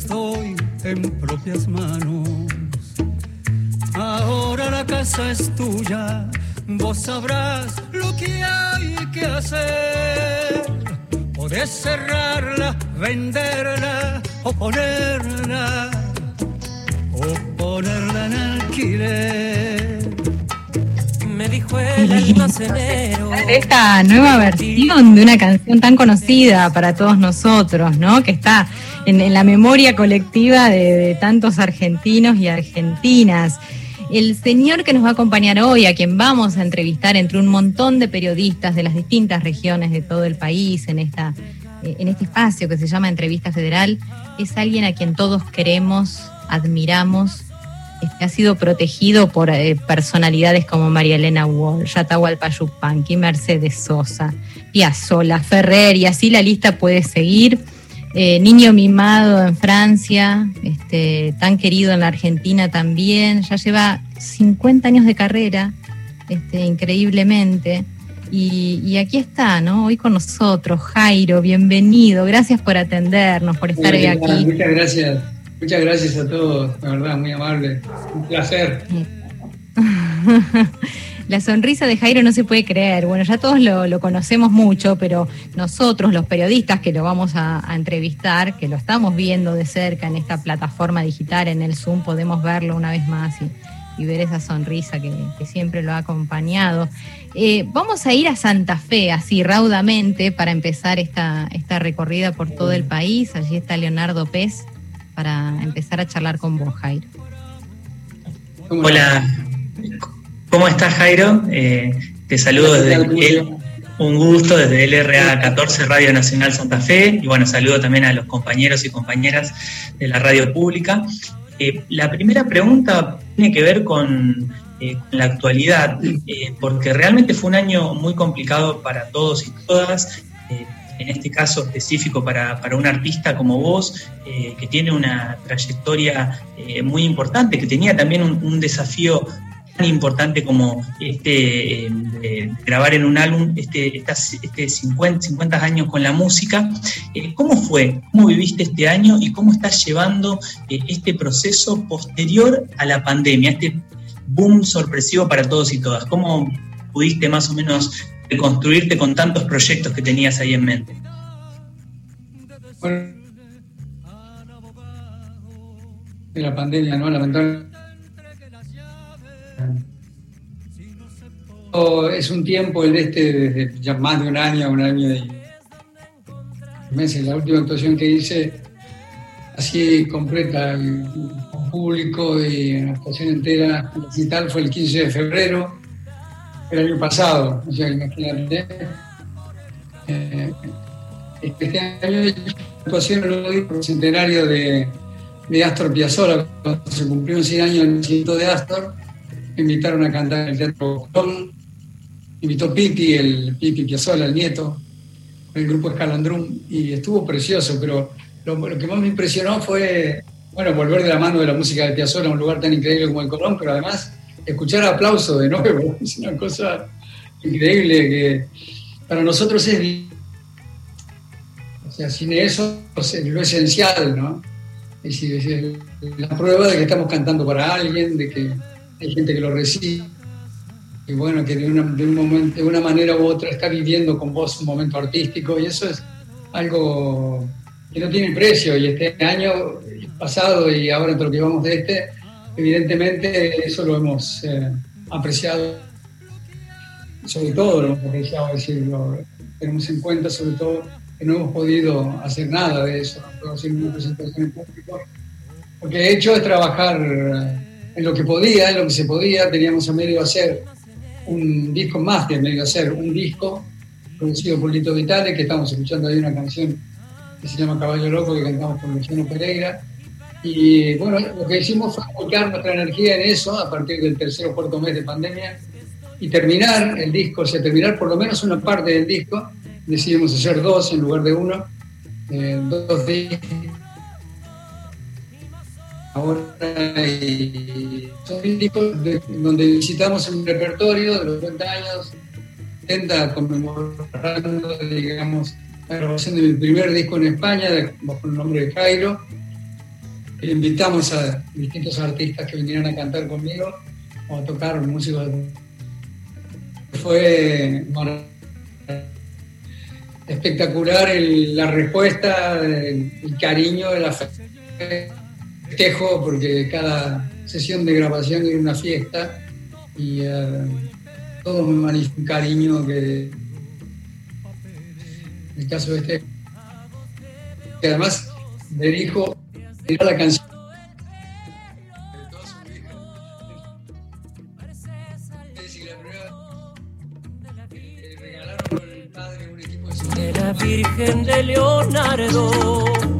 las doy en propias manos. Ahora la casa es tuya, vos sabrás lo que hay que hacer. Podés cerrarla, venderla o ponerla, o ponerla en alquiler. Me dijo el almacenero. Esta nueva versión de una canción tan conocida para todos nosotros, ¿no? Que está en, en la memoria colectiva de, de tantos argentinos y argentinas. El señor que nos va a acompañar hoy, a quien vamos a entrevistar entre un montón de periodistas de las distintas regiones de todo el país en, esta, eh, en este espacio que se llama Entrevista Federal, es alguien a quien todos queremos, admiramos, este, ha sido protegido por eh, personalidades como María Elena Walsh, Atahualpa Yupanqui, Mercedes Sosa, Piazzolla, Ferrer, y así la lista puede seguir. Eh, niño mimado en Francia, este, tan querido en la Argentina también, ya lleva 50 años de carrera, este, increíblemente. Y, y aquí está, ¿no? Hoy con nosotros, Jairo, bienvenido, gracias por atendernos, por estar hoy aquí. Muchas gracias, muchas gracias a todos, la verdad, muy amable, un placer. La sonrisa de Jairo no se puede creer. Bueno, ya todos lo, conocemos mucho, pero nosotros, los periodistas que lo vamos a, entrevistar, que lo estamos viendo de cerca en esta plataforma digital, en el Zoom, podemos verlo una vez más y, ver esa sonrisa que, siempre lo ha acompañado. Eh, vamos a ir a Santa Fe, así raudamente, para empezar esta, esta recorrida por todo el país. Allí está Leonardo Pez para empezar a charlar con vos, Jairo. Hola, ¿Cómo estás, Jairo? Eh, te saludo desde el, un gusto desde el LRA 14 Radio Nacional Santa Fe y bueno, saludo también a los compañeros y compañeras de la radio pública. Eh, la primera pregunta tiene que ver con, eh, con la actualidad, porque realmente fue un año muy complicado para todos y todas. en este caso específico para, para un artista como vos, que tiene una trayectoria muy importante, que tenía también un, un desafío importante como este eh, grabar en un álbum este, estas, este 50, 50 años con la música. Eh, ¿Cómo fue? ¿Cómo viviste este año y cómo estás llevando eh, este proceso posterior a la pandemia, este boom sorpresivo para todos y todas? ¿Cómo pudiste más o menos reconstruirte con tantos proyectos que tenías ahí en mente? Bueno, la pandemia, ¿no? Lamentablemente es un tiempo el este desde ya más de un año, un año y meses. La última actuación que hice así completa, con público y una actuación entera digital fue el 15 de febrero del año pasado. O sea, imagínate. Eh, este año actuación en el centenario de, de Astor Piazzolla, cuando se cumplió un 100 años el nacimiento de Astor invitaron a cantar en el Teatro Colón, invitó Pipi, el Pipi Piazzolla, el nieto, el grupo Escalandrum, y estuvo precioso, pero lo, que más me impresionó fue, bueno, volver de la mano de la música de Piazzolla a un lugar tan increíble como el Colón, pero además escuchar aplausos de nuevo, es una cosa increíble que para nosotros es... O sea, sin eso es lo esencial, ¿no? Es decir, es la prueba de que estamos cantando para alguien, de que hay gente que lo recibe y bueno, que de una, de, un momento, de una manera u otra está viviendo con vos un momento artístico y eso es algo que no tiene precio. Y este año pasado y ahora entre lo que vamos de este, evidentemente eso lo hemos eh, apreciado, sobre todo lo hemos apreciado, es decir, lo tenemos en cuenta sobre todo que no hemos podido hacer nada de eso, no hacer una presentación en público, porque de hecho es trabajar en lo que podía, en lo que se podía, teníamos a medio hacer un disco más que medio hacer un disco producido por Lito Vitale, que estamos escuchando ahí una canción que se llama Caballo Loco, que cantamos con Luciano Pereira. Y bueno, lo que hicimos fue volcar nuestra energía en eso a partir del tercer o cuarto mes de pandemia y terminar el disco, o sea, terminar por lo menos una parte del disco. Decidimos hacer dos en lugar de uno, eh, dos discos ahora son discos donde visitamos un repertorio de los 50 años, intenta conmemorando, digamos, la grabación de mi primer disco en España, bajo el nombre de Jairo. Invitamos a distintos artistas que vinieron a cantar conmigo o a tocar músicos. Fue espectacular la respuesta, el, cariño de la festejo, porque cada sesión de grabación era una fiesta y uh, todos me manifestaron un cariño que en el caso de este que además me dijo la canción Virgen de Leonardo.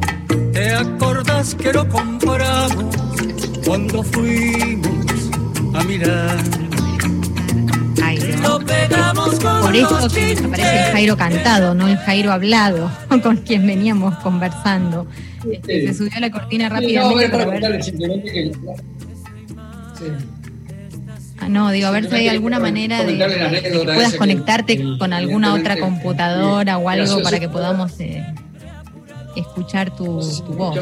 ¿Te acordás que lo compramos cuando fuimos a mirar? Por eso aparece el Jairo cantado, no el Jairo hablado, con quien veníamos conversando. Este, se subió a la cortina rápidamente para ver. Ah, no, digo, a ver si hay alguna manera de, que puedas conectarte con alguna otra computadora o algo para que podamos eh, escuchar tu, tu voz.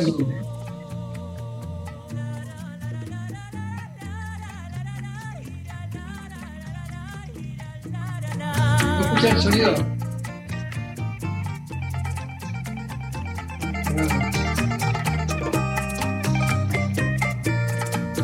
¿Escucha el sonido?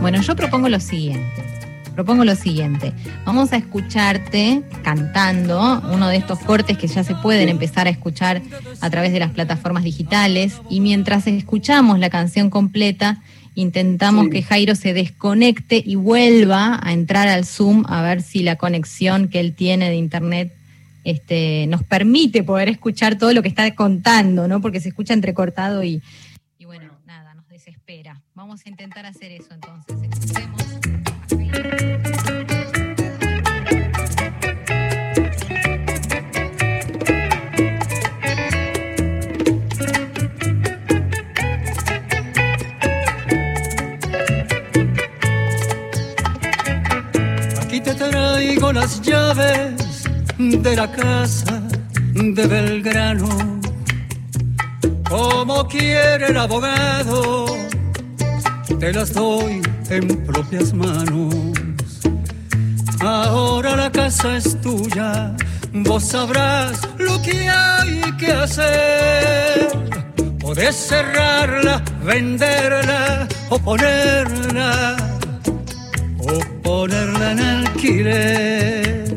Bueno, yo propongo lo siguiente propongo lo siguiente. Vamos a escucharte cantando uno de estos cortes que ya se pueden empezar a escuchar a través de las plataformas digitales y mientras escuchamos la canción completa, intentamos que Jairo se desconecte y vuelva a entrar al Zoom a ver si la conexión que él tiene de internet este, nos permite poder escuchar todo lo que está contando, ¿no? Porque se escucha entrecortado y, y bueno, nada, nos desespera. Vamos a intentar hacer eso entonces. Escuchemos. Traigo las llaves de la casa de Belgrano, como quiere el abogado, te las doy en propias manos. Ahora la casa es tuya, vos sabrás lo que hay que hacer. Podés cerrarla, venderla o ponerla, o ponerla en alquiler.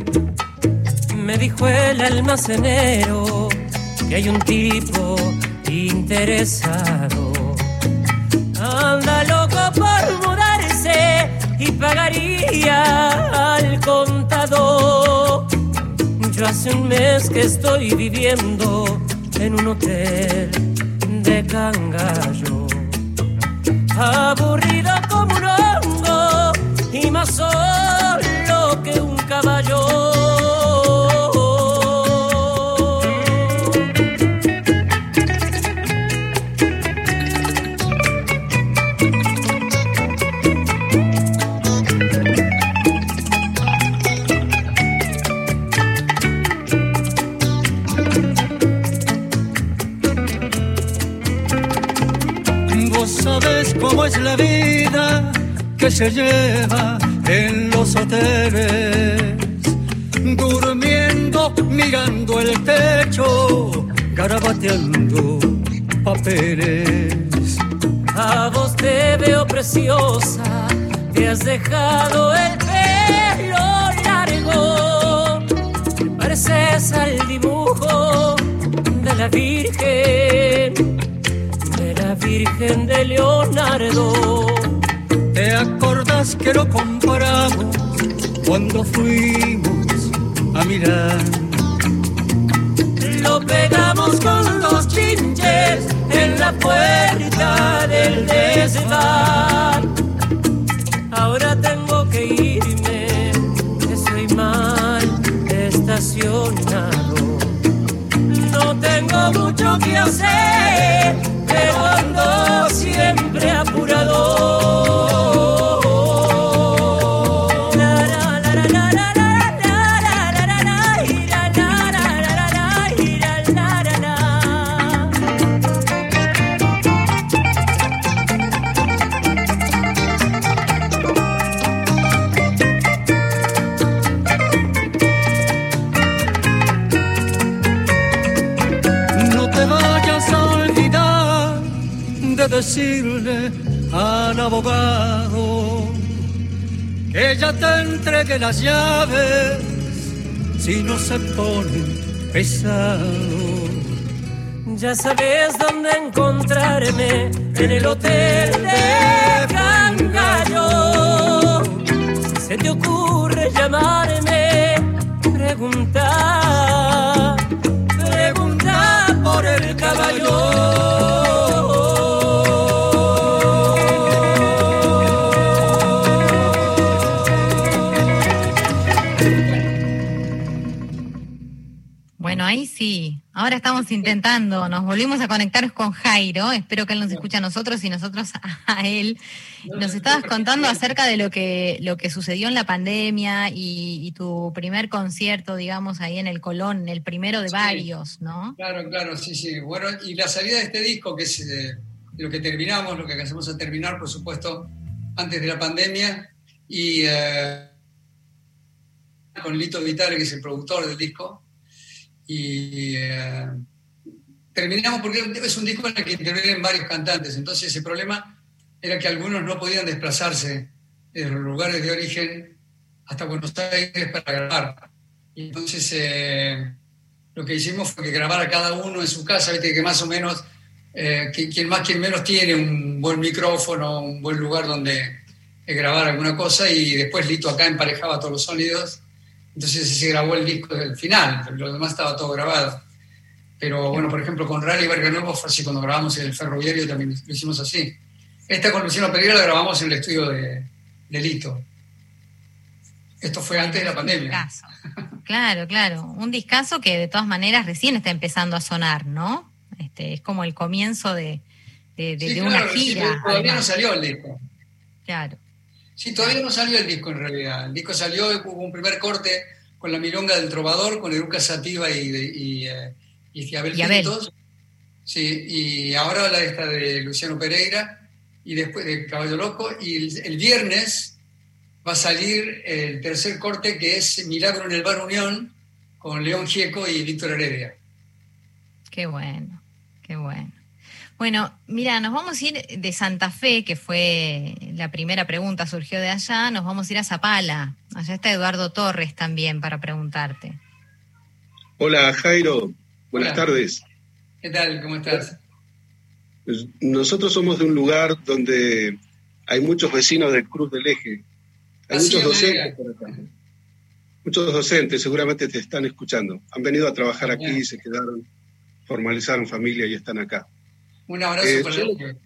Me dijo el almacenero que hay un tipo interesado. Anda loco por y pagaría al contador. Yo hace un mes que estoy viviendo en un hotel de Cangallo, se lleva en los hoteles, durmiendo, mirando el techo, garabateando papeles. A vos te veo preciosa, te has dejado el pelo largo, pareces al dibujo de la Virgen Virgen de Leonardo. ¿Te acordás que lo compramos cuando fuimos a mirar? Lo pegamos con los chinches en la puerta del desván. Ahora tengo que irme, estoy mal estacionado. No tengo mucho que hacer decirle al abogado que ya te entregue las llaves si no se pone pesado. Ya sabes dónde encontrarme en el hotel de Cangallo. Si se te ocurre llamarme, pregunta, pregunta por el caballo. Sí. Ahora estamos intentando, nos volvimos a conectar con Jairo. Espero que él nos escuche a nosotros y nosotros a él. Nos estabas contando acerca de lo que, lo que sucedió en la pandemia y, tu primer concierto, digamos, ahí en el Colón, el primero de varios, ¿no? Claro, claro, sí, sí. Bueno, y la salida de este disco, que es eh, lo que terminamos, lo que hacemos a terminar, por supuesto, antes de la pandemia, y eh, con Lito Vitale, que es el productor del disco y eh, terminamos porque es un disco en el que intervienen varios cantantes, entonces ese problema era que algunos no podían desplazarse de los lugares de origen hasta Buenos Aires para grabar. Y entonces eh, lo que hicimos fue que grabara cada uno en su casa, viste que más o menos eh, quien más, quien menos tiene un buen micrófono, un buen lugar donde grabar alguna cosa y después Lito acá emparejaba todos los sonidos entonces se grabó el disco del final, lo demás estaba todo grabado. Pero bueno, por ejemplo, con Rally Nuevo fue así, cuando grabamos en el ferroviario también lo hicimos así. Esta con Luciano Pereira la grabamos en el estudio de, Lito. Esto fue antes de la pandemia. Claro, claro. Un discazo que de todas maneras recién está empezando a sonar, ¿no? Este, es como el comienzo de, una gira. todavía no salió el disco. Claro. Sí, todavía no salió el disco en realidad. El disco salió, hubo un primer corte con la milonga del trovador, con Eruca Sativa y, y, eh, y, Abel Sí, y ahora la esta de Luciano Pereira y después de Caballo Loco. Y el, viernes va a salir el tercer corte que es Milagro en el Bar Unión con León Gieco y Víctor Heredia. Qué bueno, qué bueno. Bueno, mira, nos vamos a ir de Santa Fe, que fue la primera pregunta, surgió de allá, nos vamos a ir a Zapala. Allá está Eduardo Torres también para preguntarte. Hola Jairo, buenas tardes. ¿Qué tal? ¿Cómo estás? Pues, nosotros somos de un lugar donde hay muchos vecinos del Cruz del Eje. Hay muchos docentes por acá. Muchos docentes seguramente te están escuchando. Han venido a trabajar aquí, se quedaron, formalizaron familia y están acá. Un abrazo, eh, para, ellos.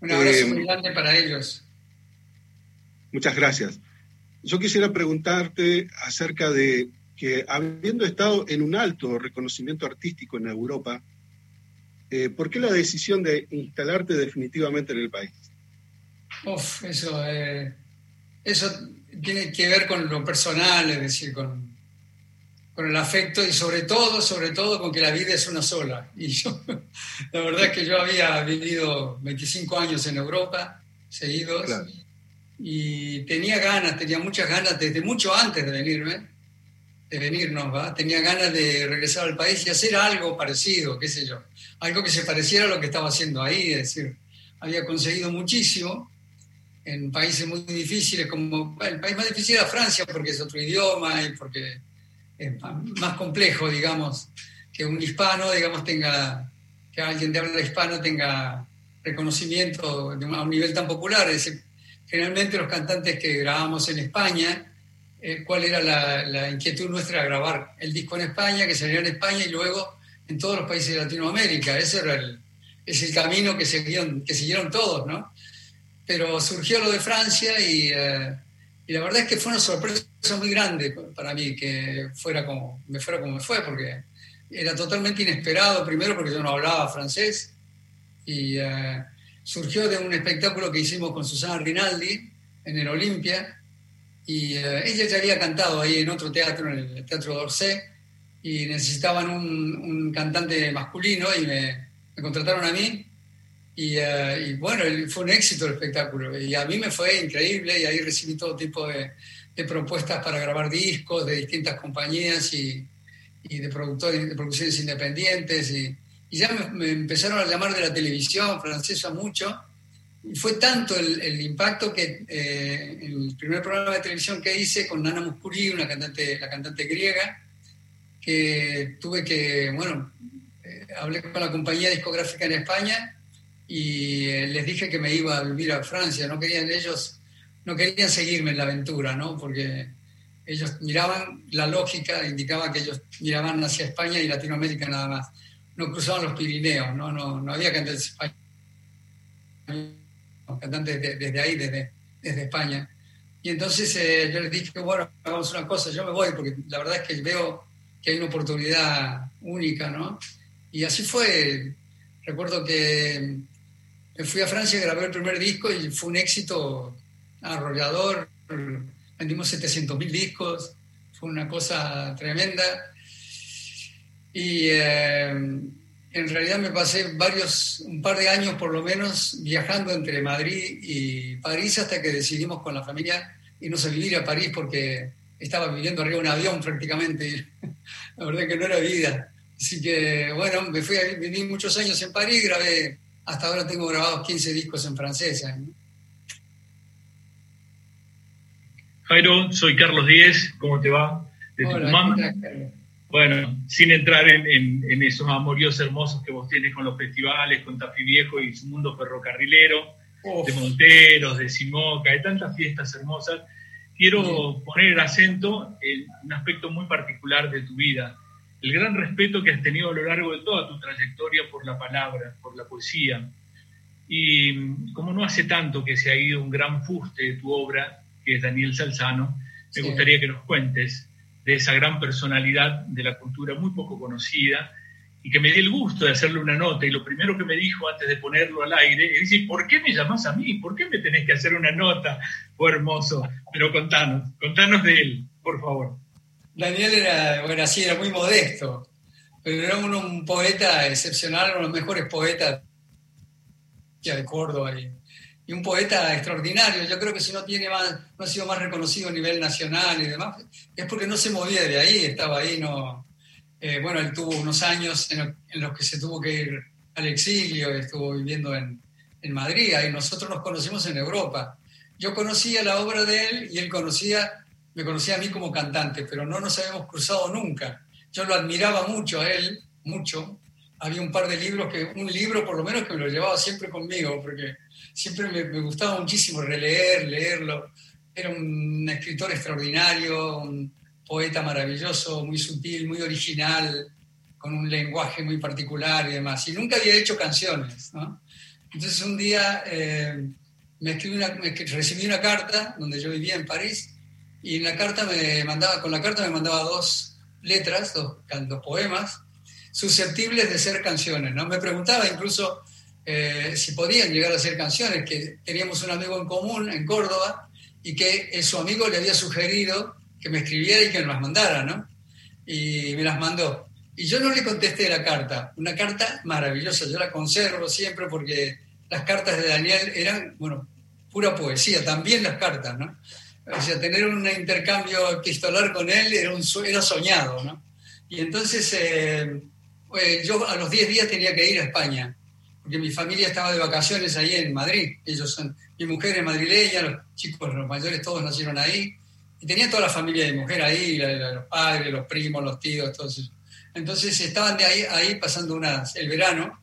Un abrazo eh, muy grande para ellos. Muchas gracias. Yo quisiera preguntarte acerca de que habiendo estado en un alto reconocimiento artístico en Europa, eh, ¿por qué la decisión de instalarte definitivamente en el país? Uf, eso, eso tiene que ver con lo personal, es decir, con, con el afecto y sobre todo, sobre todo con que la vida es una sola. Y yo, la verdad es que yo había vivido 25 años en Europa, seguidos, y tenía ganas, tenía muchas ganas, desde mucho antes de venirme, de venirnos, ¿va? Tenía ganas de regresar al país y hacer algo parecido, qué sé yo, algo que se pareciera a lo que estaba haciendo ahí, es decir, había conseguido muchísimo en países muy difíciles, como el país más difícil era Francia, porque es otro idioma y porque más complejo, digamos, que un hispano, digamos, tenga, que alguien de habla hispano tenga reconocimiento de a un nivel tan popular. Es decir, generalmente los cantantes que grabamos en España, eh, cuál era la, inquietud nuestra de grabar el disco en España, que salió en España y luego en todos los países de Latinoamérica. Ese era el, es el camino que siguieron, que siguieron todos, ¿no? Pero surgió lo de Francia y... Eh, y la verdad es que fue una sorpresa muy grande para mí que fuera como, me fuera como me fue, porque era totalmente inesperado, primero porque yo no hablaba francés, y eh, surgió de un espectáculo que hicimos con Susana Rinaldi en el Olimpia, y eh, ella ya había cantado ahí en otro teatro, en el Teatro d'Orsay, y necesitaban un, cantante masculino y me, me contrataron a mí, eh, y, bueno, fue un éxito el espectáculo. Y a mí me fue increíble y ahí recibí todo tipo de, propuestas para grabar discos de distintas compañías y, de, productores, de producciones independientes. Y, y ya me, empezaron a llamar de la televisión francesa mucho. Y fue tanto el, impacto que eh, el primer programa de televisión que hice con Nana Muscuri, una cantante, la cantante griega, que tuve que, bueno, eh, hablé con la compañía discográfica en España y eh, les dije que me iba a vivir a Francia. No querían ellos, no querían seguirme en la aventura, ¿no? Porque ellos miraban la lógica, indicaba que ellos miraban hacia España y Latinoamérica nada más no cruzaban los Pirineos, no, no, no había cantantes españoles, cantantes desde ahí, desde, desde España. Y entonces eh, yo les dije, bueno, hagamos una cosa, yo me voy, porque la verdad es que veo que hay una oportunidad única, ¿no? Y así fue. Recuerdo que fui a Francia, grabé el primer disco y fue un éxito arrollador. Vendimos 700 mil discos, fue una cosa tremenda. Y eh, en realidad me pasé varios, un par de años por lo menos, viajando entre Madrid y París hasta que decidimos con la familia irnos a vivir a París porque estaba viviendo arriba de un avión prácticamente. La verdad que no era vida. Así que, bueno, me fui a vivir muchos años en París, grabé, hasta ahora tengo grabados 15 discos en francés. ¿eh? Jairo, soy Carlos Díez, ¿cómo te va? De Hola, bueno, sin entrar en, esos amoríos hermosos que vos tienes con los festivales, con Tafí Viejo y su mundo ferrocarrilero, de Monteros, de Simoca, de tantas fiestas hermosas, quiero poner el acento en un aspecto muy particular de tu vida, el gran respeto que has tenido a lo largo de toda tu trayectoria por la palabra, por la poesía. Y como no hace tanto que se ha ido un gran fuste de tu obra, que es Daniel Salzano, me gustaría que nos cuentes de esa gran personalidad de la cultura muy poco conocida y que me di el gusto de hacerle una nota y lo primero que me dijo antes de ponerlo al aire es decir, ¿por qué me llamas a mí? ¿Por qué me tenés que hacer una nota? Fue hermoso, pero contanos, contanos de él, por favor. Daniel era, bueno, así, era muy modesto, pero era un, poeta excepcional, uno de los mejores poetas de Córdoba y, y un poeta extraordinario. Yo creo que si no, tiene más, no ha sido más reconocido a nivel nacional y demás, es porque no se movía de ahí, estaba ahí, no... Eh, bueno, él tuvo unos años en, los que se tuvo que ir al exilio, estuvo viviendo en, en Madrid, y nosotros nos conocimos en Europa. Yo conocía la obra de él y él conocía, me conocía a mí como cantante, pero no nos habíamos cruzado nunca. Yo lo admiraba mucho a él, mucho. Había un par de libros, que un libro por lo menos que me lo llevaba siempre conmigo, porque siempre me, gustaba muchísimo releer, leerlo. Era un escritor extraordinario, un poeta maravilloso, muy sutil, muy original, con un lenguaje muy particular y demás. Y nunca había hecho canciones. Entonces un día eh, me, escribí una, recibí una carta donde yo vivía en París y en la carta me mandaba, con la carta me mandaba dos letras, dos, dos poemas susceptibles de ser canciones. ¿no? Me preguntaba incluso eh, si podían llegar a ser canciones, que teníamos un amigo en común en Córdoba y que eh, su amigo le había sugerido que me escribiera y que me las mandara, ¿no? Y me las mandó. Y yo no le contesté la carta, una carta maravillosa, yo la conservo siempre porque las cartas de Daniel eran, bueno, pura poesía, también las cartas, ¿no? O sea, tener un intercambio epistolar con él era, era soñado, ¿no? Y entonces eh, yo a los 10 días tenía que ir a España porque mi familia estaba de vacaciones ahí en Madrid. Ellos son, mi mujer es madrileña, los chicos, los mayores, todos nacieron ahí. Y tenía toda la familia de mujer ahí, los padres, los primos, los tíos, todos Entonces estaban de ahí, ahí pasando el verano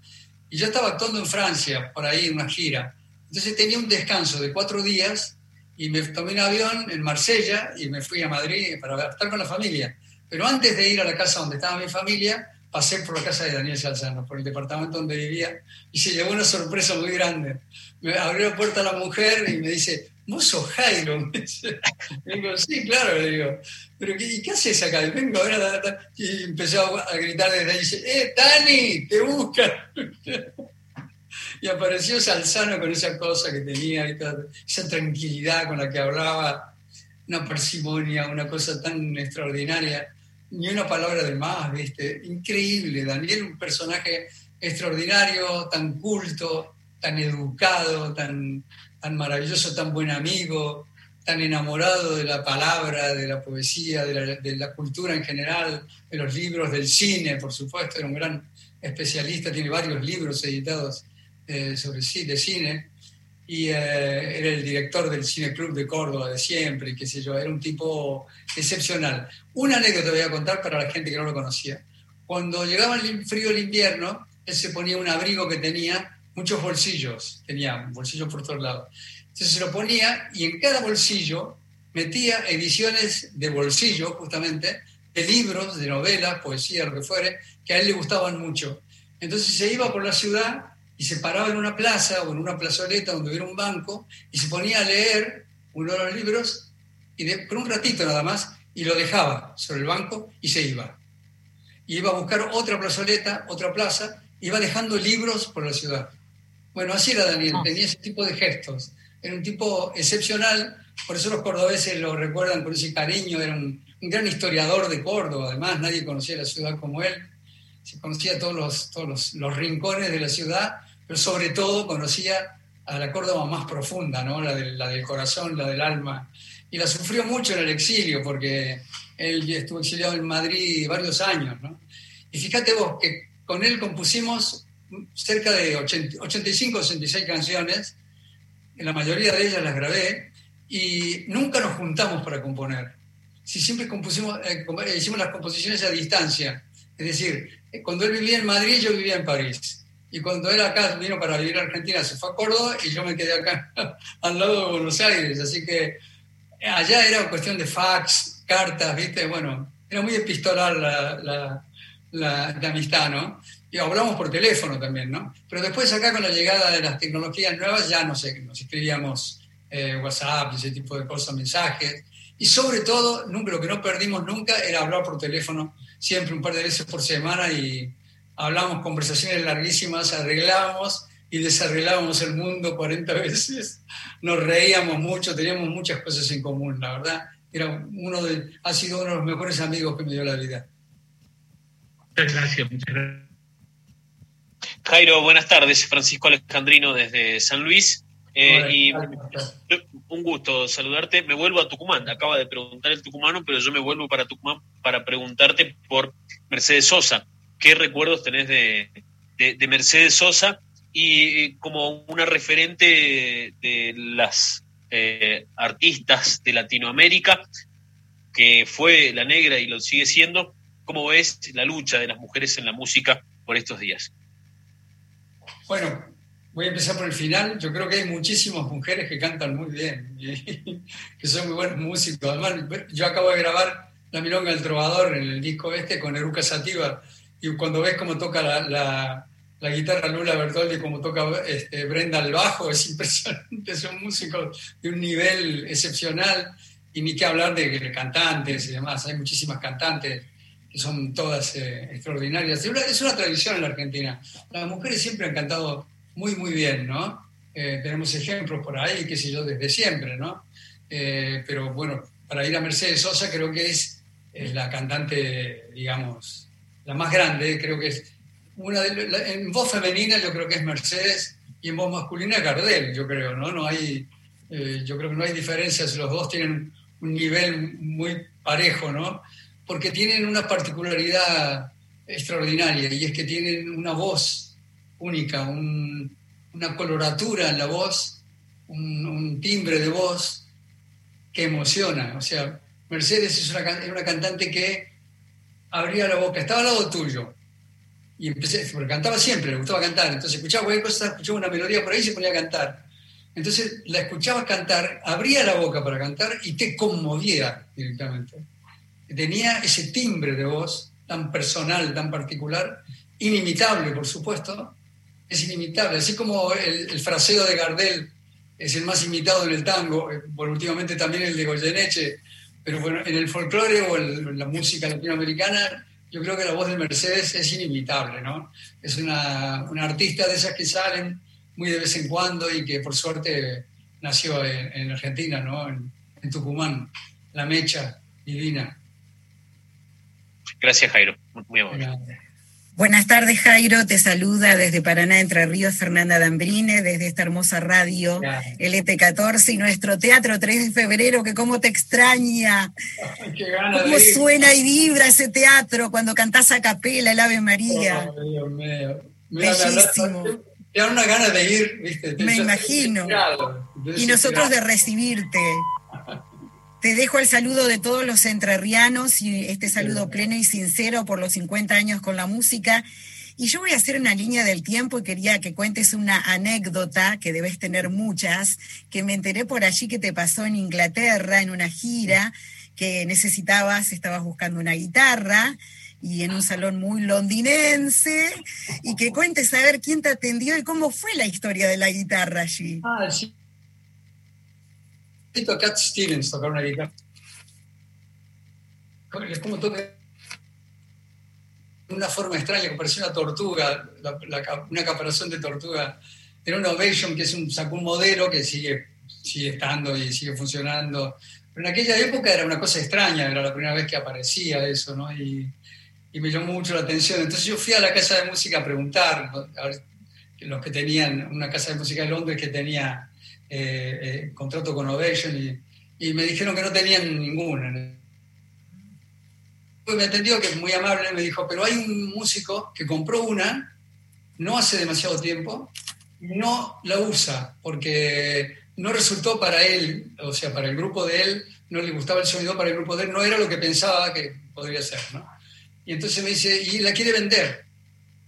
y yo estaba actuando en Francia, por ahí, una gira. Entonces tenía un descanso de cuatro días y me tomé un avión en Marsella y me fui a Madrid para estar con la familia. Pero antes de ir a la casa donde estaba mi familia, pasé por la casa de Daniel Salzano, por el departamento donde vivía, y se llevó una sorpresa muy grande. Me abrió la puerta la mujer y me dice, ¿vos Jairo? Digo, sí, claro, le digo, ¿pero qué, qué haces acá? Y vengo a y empezó a gritar desde ahí, y dice, ¡eh, Dani, te busca! y apareció Salzano con esa cosa que tenía, esa tranquilidad con la que hablaba, una parsimonia, una cosa tan extraordinaria ni una palabra de más, ¿viste? Increíble, Daniel, un personaje extraordinario, tan culto, tan educado, tan, tan maravilloso, tan buen amigo, tan enamorado de la palabra, de la poesía, de la, cultura en general, de los libros, del cine, por supuesto, era un gran especialista, tiene varios libros editados eh, sobre de cine, y eh, era el director del Cine Club de Córdoba de siempre, qué sé yo, era un tipo excepcional. Una anécdota voy a contar para la gente que no lo conocía. Cuando llegaba el frío del invierno, él se ponía un abrigo que tenía muchos bolsillos, tenía bolsillos por todos lados. Entonces se lo ponía y en cada bolsillo metía ediciones de bolsillo, justamente, de libros, de novelas, poesía, lo que fuere, que a él le gustaban mucho. Entonces se iba por la ciudad y se paraba en una plaza o en una plazoleta donde hubiera un banco y se ponía a leer uno de los libros y por un ratito nada más y lo dejaba sobre el banco y se iba. Y iba a buscar otra plazoleta, otra plaza, iba dejando libros por la ciudad. Bueno, así era Daniel, ah. tenía ese tipo de gestos. Era un tipo excepcional, por eso los cordobeses lo recuerdan con ese cariño, era un, gran historiador de Córdoba, además nadie conocía la ciudad como él, se conocía todos los, todos los, rincones de la ciudad, pero sobre todo conocía a la Córdoba más profunda, ¿no? la, la del corazón, la del alma, y la sufrió mucho en el exilio, porque él estuvo exiliado en Madrid varios años. ¿no? Y fíjate vos que con él compusimos cerca de 85 o 86 canciones, la mayoría de ellas las grabé, y nunca nos juntamos para componer. Si siempre compusimos, eh, hicimos las composiciones a distancia. Es decir, eh, cuando él vivía en Madrid, yo vivía en París. Y cuando él acá vino para vivir en Argentina, se fue a Córdoba y yo me quedé acá al lado de Buenos Aires. Así que eh, allá era cuestión de fax, cartas, ¿viste? Bueno, era muy epistolar la, la, la amistad, ¿no? y hablamos por teléfono también, ¿no? Pero después acá con la llegada de las tecnologías nuevas ya no sé, nos escribíamos eh, WhatsApp ese tipo de cosas, mensajes. Y sobre todo, lo que no perdimos nunca era hablar por teléfono, siempre un par de veces por semana y hablamos conversaciones larguísimas, arreglábamos y desarreglábamos el mundo 40 veces. Nos reíamos mucho, teníamos muchas cosas en común, la verdad. Era uno de, ha sido uno de los mejores amigos que me dio la vida. Muchas gracias, muchas gracias. Jairo, buenas tardes. Francisco Alejandrino desde San Luis. Eh, y un gusto saludarte. Me vuelvo a Tucumán. Acaba de preguntar el tucumano, pero yo me vuelvo para Tucumán para preguntarte por Mercedes Sosa. ¿Qué recuerdos tenés de, Mercedes Sosa? Y como una referente de las eh, artistas de Latinoamérica, que fue la negra y lo sigue siendo, ¿cómo ves la lucha de las mujeres en la música por estos días? Bueno, voy a empezar por el final. Yo creo que hay muchísimas mujeres que cantan muy bien, que son muy buenos músicos. Además, yo acabo de grabar La Milonga del Trovador en el disco este con Eruca Sativa, y cuando ves cómo toca la, guitarra Lula Bertoldi, cómo toca este, Brenda al bajo, es impresionante. Son músicos de un nivel excepcional, y ni qué hablar de cantantes y demás. Hay muchísimas cantantes son todas eh, extraordinarias. Es una, tradición en la Argentina. Las mujeres siempre han cantado muy, muy bien, ¿no? Eh, tenemos ejemplos por ahí, qué sé yo, desde siempre, ¿no? Eh, pero bueno, para ir a Mercedes Sosa creo que es, la cantante, digamos, la más grande, creo que es una de, en voz femenina yo creo que es Mercedes y en voz masculina Gardel, yo creo, ¿no? No hay, yo creo que no hay diferencias, los dos tienen un nivel muy parejo, ¿no? porque tienen una particularidad extraordinaria y es que tienen una voz única, una coloratura en la voz, un, timbre de voz que emociona. O sea, Mercedes es una, cantante que abría la boca, estaba al lado tuyo. Y empecé, porque cantaba siempre, le gustaba cantar. Entonces escuchaba cualquier cosa, escuchaba una melodía por ahí y se ponía a cantar. Entonces la escuchabas cantar, abría la boca para cantar y te conmovía directamente tenía ese timbre de voz tan personal, tan particular, inimitable, por supuesto, es inimitable, así como el, fraseo de Gardel es el más imitado en el tango, eh, por últimamente también el de Goyeneche, pero bueno, en el folclore o en la música latinoamericana, yo creo que la voz de Mercedes es inimitable, ¿no? Es una, artista de esas que salen muy de vez en cuando y que por suerte nació en, Argentina, ¿no? En, en Tucumán, la mecha divina. Gracias, Jairo. Muy amable. Buenas tardes, Jairo. Te saluda desde Paraná, Entre Ríos, Fernanda Dambrine, desde esta hermosa radio, LT14 y nuestro teatro 3 de febrero, que cómo te extraña. cómo suena y vibra ese teatro cuando cantás a capela el Ave María. Oh, Dios mío. Bellísimo. Te da una gana de ir, ¿viste? Me imagino. Y nosotros de recibirte. Te dejo el saludo de todos los entrerrianos y este saludo pleno y sincero por los 50 años con la música. Y yo voy a hacer una línea del tiempo y quería que cuentes una anécdota, que debes tener muchas, que me enteré por allí que te pasó en Inglaterra en una gira, que necesitabas, estabas buscando una guitarra y en un salón muy londinense, y que cuentes a ver quién te atendió y cómo fue la historia de la guitarra allí. Ah, sí a Cat Stevens tocar una guitarra. Es como toca una forma extraña que parecía una tortuga, una caparazón de tortuga. Era un Ovation que es un, sacó un modelo que sigue, sigue estando y sigue funcionando. Pero en aquella época era una cosa extraña, era la primera vez que aparecía eso, ¿no? Y, y me llamó mucho la atención. Entonces yo fui a la casa de música a preguntar, a ver, los que tenían una casa de música en Londres que tenía eh, eh, contrato con Ovation y, me dijeron que no tenían ninguna. Me atendió que muy amable me dijo, pero hay un músico que compró una, no hace demasiado tiempo, no la usa porque no resultó para él, o sea, para el grupo de él, no le gustaba el sonido para el grupo de él, no era lo que pensaba que podría ser, ¿no? Y entonces me dice, y la quiere vender.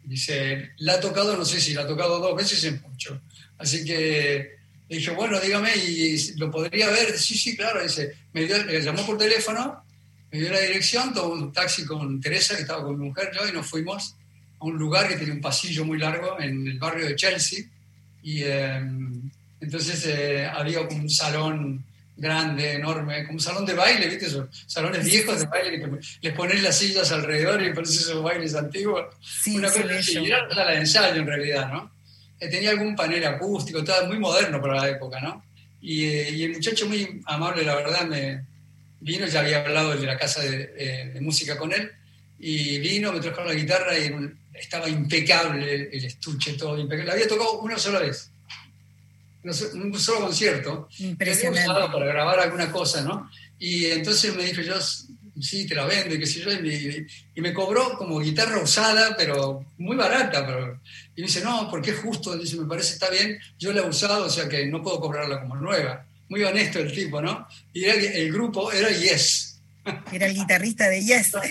Dice, la ha tocado, no sé si la ha tocado dos veces en mucho. Así que le dije, bueno, dígame, ¿y lo podría ver? Sí, sí, claro. Dice, me, llamó por teléfono, me dio la dirección, tomó un taxi con Teresa, que estaba con mi mujer, yo, y nos fuimos a un lugar que tenía un pasillo muy largo en el barrio de Chelsea. Y em, entonces eh, había un salón grande, enorme, como un salón de baile, ¿viste? Esos salones viejos de baile que les ponen las sillas alrededor y parece esos bailes antiguos. Sí, Una cosa así. era de ensayo en realidad, ¿no? Eh, tenía algún panel acústico, estaba muy moderno para la época, ¿no? Eh, y, el muchacho muy amable, la verdad, me vino, ya había hablado de la casa de, eh, música con él, y vino, me trajo la guitarra y estaba impecable el estuche, todo impecable. La había tocado una sola vez, un solo concierto. Impresionante. usado para grabar alguna cosa, ¿no? Y entonces me dijo, yo sí, te la vendo y qué sé yo, y me, cobró como guitarra usada, pero muy barata. Pero, y me dice, no, porque es justo, dice, me parece está bien, yo la he usado, o sea que no puedo cobrarla como nueva. Muy honesto el tipo, ¿no? Y el grupo era Yes. Era el guitarrista de Yes.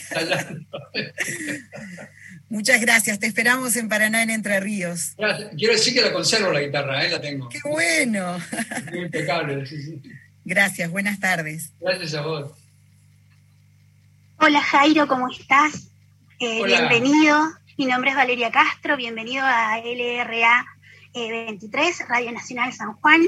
Muchas gracias, te esperamos en Paraná, en Entre Ríos. Quiero decir que la conservo la guitarra, ¿eh? la tengo. ¡Qué bueno! Muy impecable, sí, sí. Gracias, buenas tardes. Gracias a vos. Hola Jairo, ¿cómo estás? Eh, bienvenido, mi nombre es Valeria Castro, bienvenido a LRA 23, eh, Radio Nacional San Juan.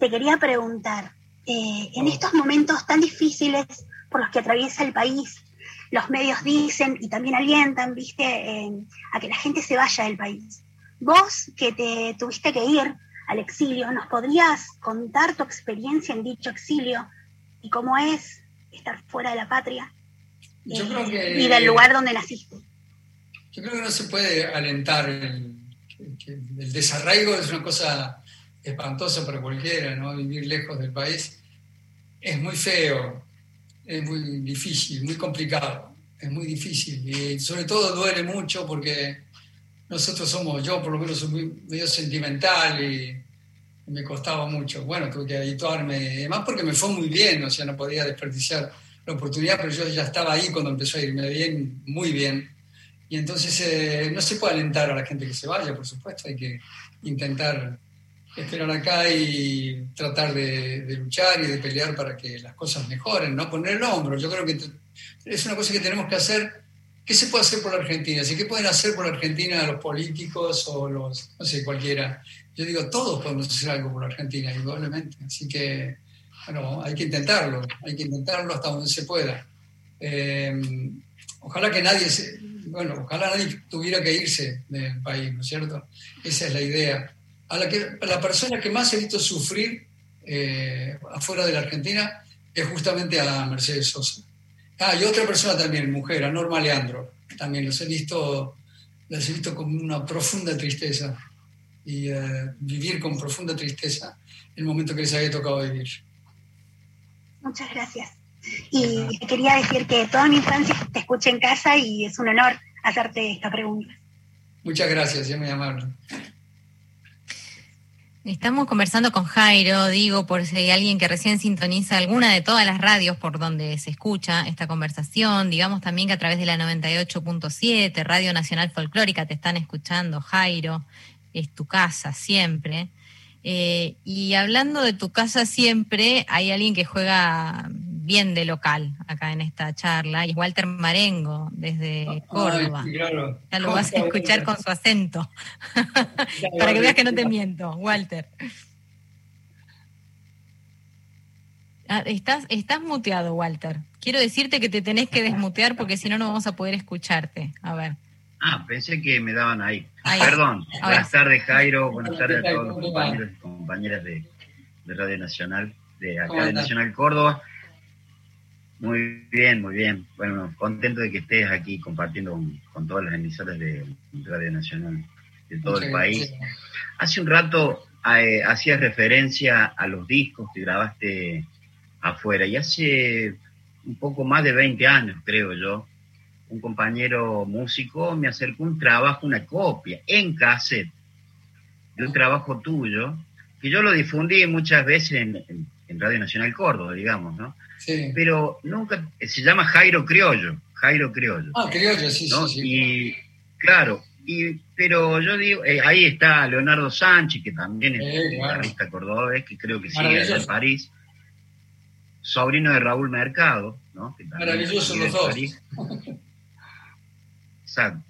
Te quería preguntar, eh, en estos momentos tan difíciles por los que atraviesa el país, los medios dicen y también alientan, viste, a que la gente se vaya del país. Vos que te tuviste que ir al exilio, ¿nos podrías contar tu experiencia en dicho exilio y cómo es estar fuera de la patria? Y del lugar donde naciste. Yo creo que no se puede alentar el, desarraigo es una cosa espantosa para cualquiera, ¿no? Vivir lejos del país es muy feo, es muy difícil, muy complicado, es muy difícil y sobre todo duele mucho porque nosotros somos, yo por lo menos soy muy, medio sentimental y me costaba mucho. Bueno, tuve que habituarme, además porque me fue muy bien, o sea, no podía desperdiciar la oportunidad, pero yo ya estaba ahí cuando empezó a irme bien, muy bien. Y entonces eh, no se puede alentar a la gente que se vaya, por supuesto, hay que intentar esperar acá y tratar de, luchar y de pelear para que las cosas mejoren, no poner el hombro. Yo creo que es una cosa que tenemos que hacer. ¿Qué se puede hacer por la Argentina? ¿Sí, ¿Qué pueden hacer por la Argentina los políticos o los, no sé, cualquiera? Yo digo, todos podemos hacer algo por la Argentina, indudablemente. Así que bueno, hay que intentarlo, hay que intentarlo hasta donde se pueda. Eh, ojalá que nadie, bueno, ojalá nadie tuviera que irse del país, ¿no es cierto? Esa es la idea. A la, que, la persona que más he visto sufrir eh, afuera de la Argentina es justamente a Mercedes Sosa. Ah, y otra persona también, mujer, a Norma Leandro. También los he visto las he visto con una profunda tristeza y eh, vivir con profunda tristeza el momento que les había tocado vivir. Muchas gracias. Y quería decir que toda mi infancia te escuché en casa y es un honor hacerte esta pregunta. Muchas gracias, ya me llamaron. Estamos conversando con Jairo, digo, por si hay alguien que recién sintoniza alguna de todas las radios por donde se escucha esta conversación, digamos también que a través de la 98.7, Radio Nacional Folclórica, te están escuchando, Jairo, es tu casa siempre. Eh, y hablando de tu casa siempre, hay alguien que juega bien de local acá en esta charla, y es Walter Marengo, desde Córdoba. Ya lo vas a escuchar con su acento, para que veas que no te miento, Walter. Ah, estás, estás muteado, Walter. Quiero decirte que te tenés que desmutear porque si no, no vamos a poder escucharte. A ver. Ah, pensé que me daban ahí. Perdón. Buenas tardes, Jairo. Buenas tardes a todos los compañeros y compañeras de, de Radio Nacional, de acá de Nacional Córdoba. Muy bien, muy bien. Bueno, contento de que estés aquí compartiendo con, todas las emisoras de Radio Nacional de todo el país. Hace un rato eh, hacías referencia a los discos que grabaste afuera y hace un poco más de 20 años, creo yo, un compañero músico me acercó un trabajo, una copia en cassette de un trabajo tuyo, que yo lo difundí muchas veces en, en Radio Nacional Córdoba, digamos, ¿no? Pero nunca, se llama Jairo Criollo, Jairo Criollo. Ah, Criollo, sí, sí, sí. Y claro, y, pero yo digo, eh, ahí está Leonardo Sánchez, que también es guitarrista cordobés, que creo que sigue allá en París, sobrino de Raúl Mercado, ¿no? Que Maravilloso los dos.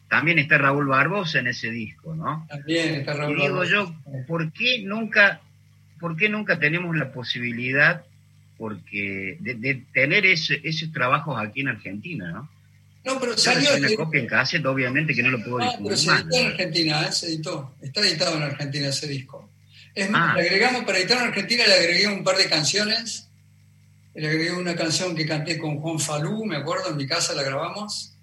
También está Raúl Barbosa en ese disco, ¿no? También está Raúl y digo yo, ¿por qué nunca, por qué nunca tenemos la posibilidad porque de, tener ese, esos trabajos aquí en Argentina, ¿no? No, pero salió. una copia en cassette, obviamente que no lo puedo no, pero se editó en Argentina, ¿eh? se editó. Está editado en Argentina ese disco. Es más, ah. le agregamos, para editar en Argentina le agregué un par de canciones. Le agregué una canción que canté con Juan Falú, me acuerdo, en mi casa la grabamos.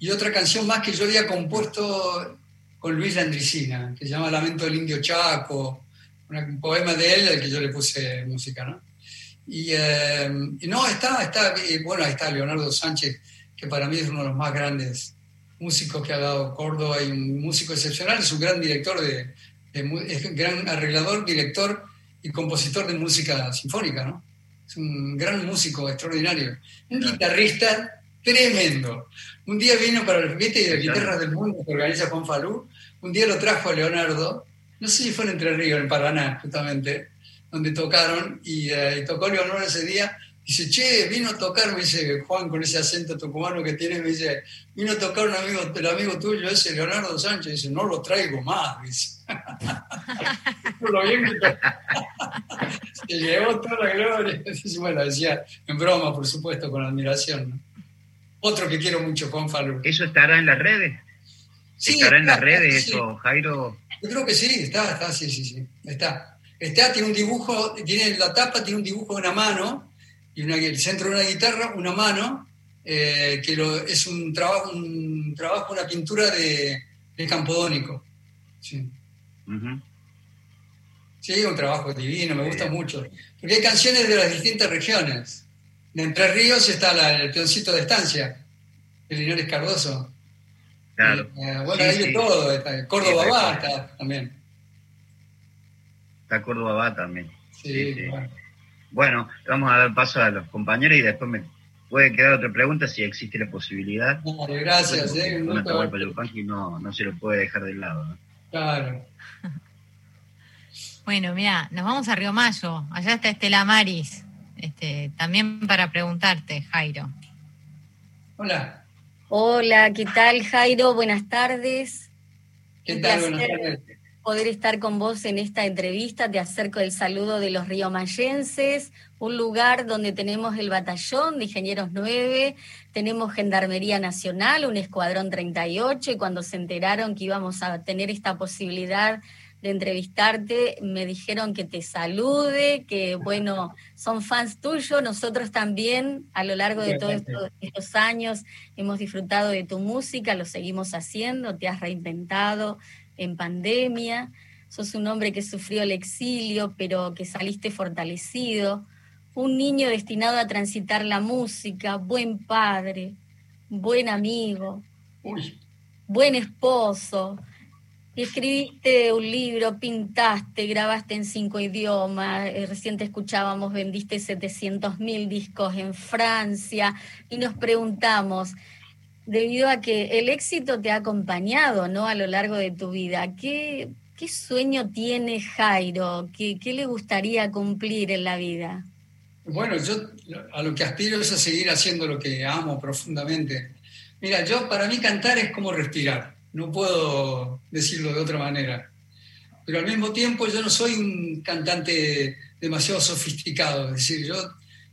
Y otra canción más que yo había compuesto con Luis Landricina, que se llama Lamento del Indio Chaco, un poema de él al que yo le puse música, ¿no? Eh, y, no, está, está, bueno, ahí está Leonardo Sánchez, que para mí es uno de los más grandes músicos que ha dado Córdoba y un músico excepcional, es un gran director, de, es un gran arreglador, director y compositor de música sinfónica, ¿no? Es un gran músico extraordinario, un guitarrista tremendo. Un día vino para el ¿viste? de guitarras del mundo que organiza Juan Falú, un día lo trajo a Leonardo, no sé si fue en Entre Ríos, en Paraná, justamente, donde tocaron, y, eh, tocó Leonor ese día. Dice, che, vino a tocar, me dice Juan con ese acento tucumano que tiene, me dice, vino a tocar un amigo, el amigo tuyo, ese Leonardo Sánchez, dice, no lo traigo más, dice. lo bien Se llevó toda la gloria. bueno, decía, en broma, por supuesto, con admiración. Otro que quiero mucho, Juan Falú. ¿Eso estará en las redes? Sí, ¿Estará en las redes eso, Jairo? Yo creo que sí, está, está, sí, sí, sí, está. Está, tiene un dibujo, tiene la tapa, tiene un dibujo de una mano, y el centro de una guitarra, una mano, eh, que es un trabajo, un trabajo, una pintura de, de Campodónico. Sí. sí, un trabajo divino, me gusta mucho. Porque hay canciones de las distintas regiones. De Entre Ríos está el peoncito de estancia, el Linares Cardoso. Claro. Eh, bueno, hay de todo. Está, Córdoba va está también. Está Córdoba va también. Sí, Bueno. vamos a dar paso a los compañeros y después me puede quedar otra pregunta si existe la posibilidad. gracias. eh, no, no, se lo puede dejar de lado. Claro. Bueno, mira, nos vamos a Río Mayo. Allá está Estela Maris. Este, también para preguntarte, Jairo. Hola. Hola, ¿qué tal, Jairo? Buenas tardes. ¿Qué tal? Buenas tardes poder estar con vos en esta entrevista. Te acerco el saludo de los riomayenses, un lugar donde tenemos el batallón de Ingenieros 9, tenemos Gendarmería Nacional, un Escuadrón 38, y cuando se enteraron que íbamos a tener esta posibilidad de entrevistarte, me dijeron que te salude, que bueno, son fans tuyos, nosotros también a lo largo de todos estos, años hemos disfrutado de tu música, lo seguimos haciendo, te has reinventado en pandemia, sos un hombre que sufrió el exilio, pero que saliste fortalecido, un niño destinado a transitar la música, buen padre, buen amigo, buen esposo, escribiste un libro, pintaste, grabaste en cinco idiomas, eh, reciente escuchábamos, vendiste 700 mil discos en Francia y nos preguntamos, debido a que el éxito te ha acompañado ¿no? a lo largo de tu vida, ¿qué, qué sueño tiene Jairo? ¿Qué, ¿Qué le gustaría cumplir en la vida? Bueno, yo a lo que aspiro es a seguir haciendo lo que amo profundamente. Mira, yo para mí cantar es como respirar no puedo decirlo de otra manera. Pero al mismo tiempo yo no soy un cantante demasiado sofisticado, es decir, yo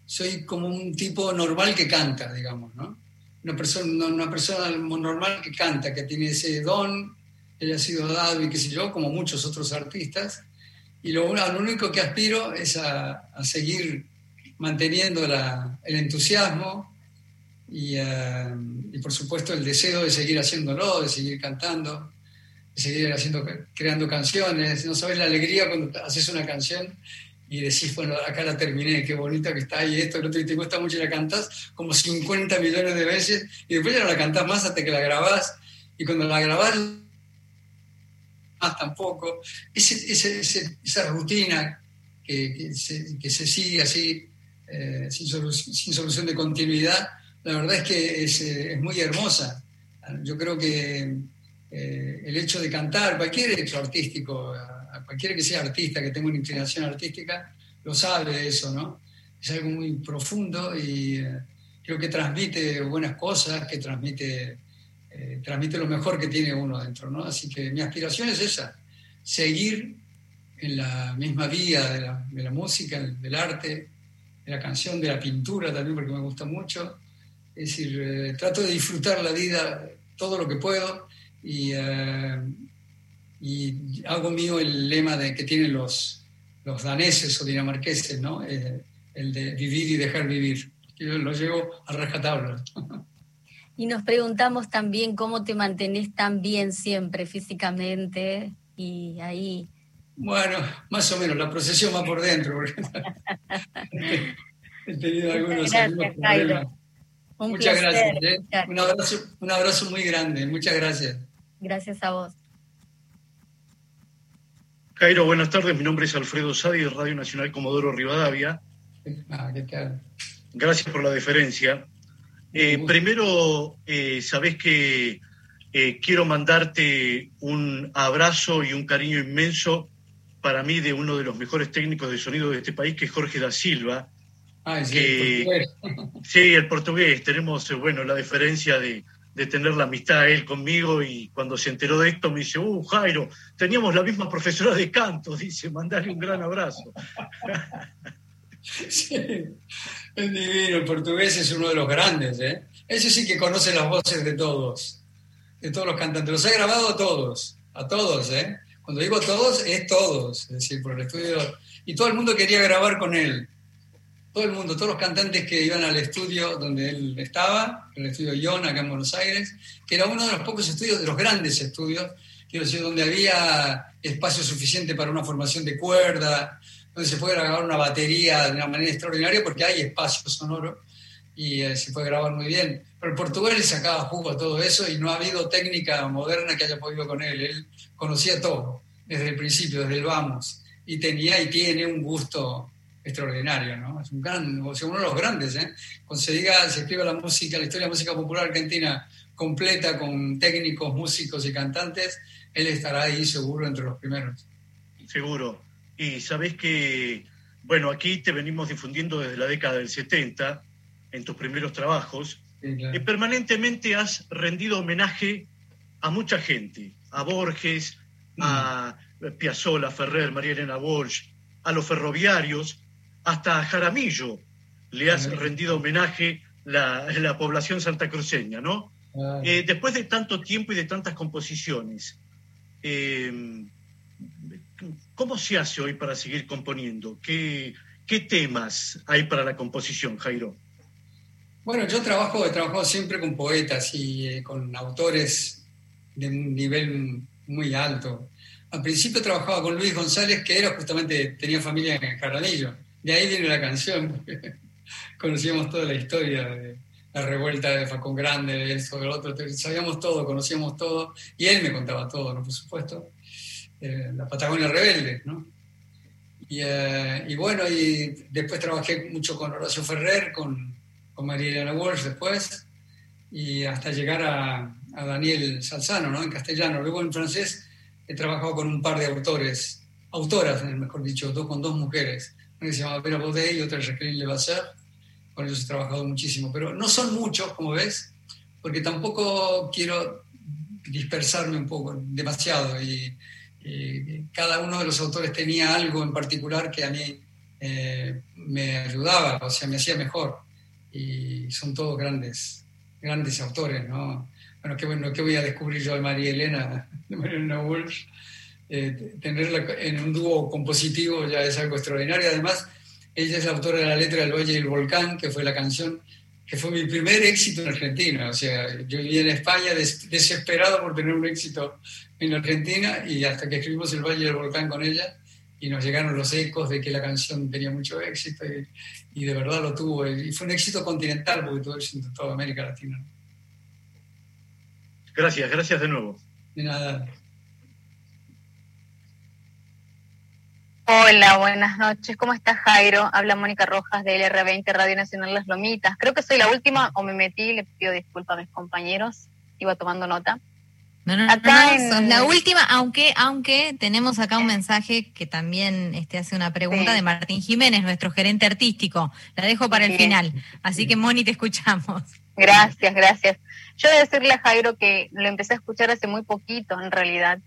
soy como un tipo normal que canta, digamos, ¿no? Una persona, una persona normal que canta, que tiene ese don que le ha sido dado y qué sé yo, como muchos otros artistas. Y lo, lo único que aspiro es a, seguir manteniendo el entusiasmo, eh, y, por supuesto el deseo de seguir haciéndolo, de seguir cantando, de seguir haciendo, creando canciones. No sabes la alegría cuando haces una canción y decís, bueno, acá la terminé, qué bonita que está, y esto, lo otro, y te cuesta mucho y la cantás como 50 millones de veces, y después ya no la cantás más hasta que la grabás, y cuando la grabás, más tampoco. esa rutina que, se, sigue así, eh, sin, sin solución de continuidad, la verdad es que eh, es, muy hermosa. Yo creo que eh, el hecho de cantar, cualquier hecho artístico, cualquiera que sea artista, que tenga una inclinación artística, lo sabe eso, ¿no? Es algo muy profundo y eh, creo que transmite buenas cosas, que transmite, transmite lo mejor que tiene uno dentro, ¿no? Así que mi aspiración es esa, seguir en la misma vía de la, de la música, del arte, de la canción, de la pintura también, porque me gusta mucho es decir, eh, trato de disfrutar la vida todo lo que puedo y, eh, y hago mío el lema de, que tienen los, los daneses o dinamarqueses, ¿no? Eh, el de vivir y dejar vivir. Yo lo llevo a rajatabla. Y nos preguntamos también cómo te mantenés tan bien siempre físicamente y ahí. Bueno, más o menos, la procesión va por dentro. he tenido algunos, problemas. Muchas gracias. ¿eh? Un, abrazo, un abrazo muy grande. Muchas gracias. Gracias a vos. Jairo, buenas tardes. Mi nombre es Alfredo Sadi de Radio Nacional Comodoro Rivadavia. Ah, ¿qué tal? Gracias por la deferencia. Eh, primero, eh, sabés que eh, quiero mandarte un abrazo y un cariño inmenso para mí de uno de los mejores técnicos de sonido de este país, que es Jorge da Silva, Ah, sí, el portugués. sí, el portugués. Tenemos, eh, bueno, la diferencia de, tener la amistad él conmigo y cuando se enteró de esto me dice, uh, Jairo, teníamos la misma profesora de canto, dice, mandale un gran abrazo. sí, es divino, el portugués es uno de los grandes, ¿eh? Ese sí que conoce las voces de todos, de todos los cantantes, los ha grabado a todos, a todos, ¿eh? Cuando digo todos, es todos, es decir, por el estudio, y todo el mundo quería grabar con él todo el mundo, todos los cantantes que iban al estudio donde él estaba, el estudio Ion acá en Buenos Aires, que era uno de los pocos estudios, de los grandes estudios, quiero decir, donde había espacio suficiente para una formación de cuerda, donde se puede grabar una batería de una manera extraordinaria porque hay espacio sonoro y eh, se puede grabar muy bien. Pero el portugués le sacaba jugo a todo eso y no ha habido técnica moderna que haya podido con él. Él conocía todo, desde el principio, desde el vamos, y tenía y tiene un gusto extraordinario, ¿no? Es un gran, o sea, uno de los grandes, ¿eh? Cuando se diga, se escriba la música, la historia de la música popular argentina completa con técnicos, músicos y cantantes, él estará ahí seguro entre los primeros. Seguro. Y sabes que, bueno, aquí te venimos difundiendo desde la década del 70, en tus primeros trabajos, y permanentemente has rendido homenaje a mucha gente, a Borges, a Piazzolla, Ferrer, María Elena Walsh, a los ferroviarios, hasta Jaramillo le has rendido homenaje la, la población santacruceña, ¿no? Eh, después de tanto tiempo y de tantas composiciones, eh, ¿cómo se hace hoy para seguir componiendo? ¿Qué, ¿Qué temas hay para la composición, Jairo? Bueno, yo trabajo, he trabajado siempre con poetas y eh, con autores de un nivel muy alto. Al principio trabajaba con Luis González, que era justamente, tenía familia en Jaranillo. De ahí viene la canción. Conocíamos toda la historia de la revuelta de Facón Grande, de eso, del otro. Sabíamos todo, conocíamos todo. Y él me contaba todo, ¿no? por supuesto. Eh, la Patagonia Rebelde, ¿no? Y, eh, y, bueno, y después trabajé mucho con Horacio Ferrer, con, con María Elena Walsh después, y hasta llegar a, a Daniel Salzano, ¿no? En castellano. Luego en francés he trabajado con un par de autores, autoras, mejor dicho, dos, con dos mujeres. Una que se llama Vera Baudet y otra Jacqueline Levasseur. Con ellos he trabajado muchísimo, pero no son muchos, como ves, porque tampoco quiero dispersarme un poco, demasiado. Y, cada uno de los autores tenía algo en particular que a mí eh, me ayudaba, o sea, me hacía mejor. Y son todos grandes, grandes autores, ¿no? bueno, qué bueno, ¿qué voy a descubrir yo de María Elena, de María Elena Walsh? Eh, tenerla en un dúo compositivo ya es algo extraordinario. Además, ella es la autora de la letra del Valle del Volcán, que fue la canción que fue mi primer éxito en Argentina. O sea, yo vivía en España desesperado por tener un éxito en Argentina y hasta que escribimos El Valle del Volcán con ella y nos llegaron los ecos de que la canción tenía mucho éxito y, y de verdad lo tuvo. Y fue un éxito continental porque tuvo éxito en toda América Latina. Gracias, gracias de nuevo. De nada. Hola, buenas noches. ¿Cómo estás, Jairo? Habla Mónica Rojas de LR20 Radio Nacional Las Lomitas. Creo que soy la última o me metí, le pido disculpas a mis compañeros. Iba tomando nota. No, no, acá en... la última, aunque, aunque tenemos acá un mensaje que también este, hace una pregunta de Martín Jiménez, nuestro gerente artístico. La dejo para el final. Así que, Moni, te escuchamos. Gracias, gracias. Yo de decirle a Jairo que lo empecé a escuchar hace muy poquito, en realidad.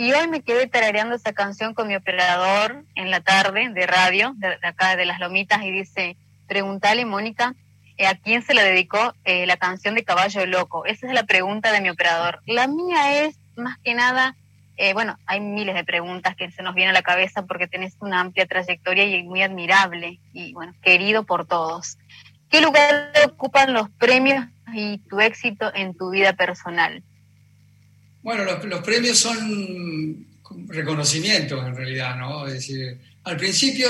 Y hoy me quedé tarareando esa canción con mi operador en la tarde de radio, de, acá de Las Lomitas, y dice, pregúntale, Mónica, eh, ¿a quién se le dedicó eh, la canción de Caballo Loco? Esa es la pregunta de mi operador. La mía es, más que nada, eh, bueno, hay miles de preguntas que se nos vienen a la cabeza porque tenés una amplia trayectoria y muy admirable y, bueno, querido por todos. ¿Qué lugar ocupan los premios y tu éxito en tu vida personal? Bueno, los, premios son reconocimientos en realidad, ¿no? Es decir, al principio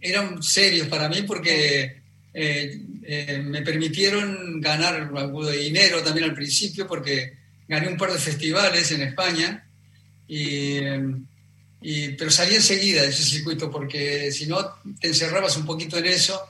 eran serios para mí porque eh, eh, me permitieron ganar algo de dinero también al principio porque gané un par de festivales en España, y, pero salí enseguida de ese circuito porque si no te encerrabas un poquito en eso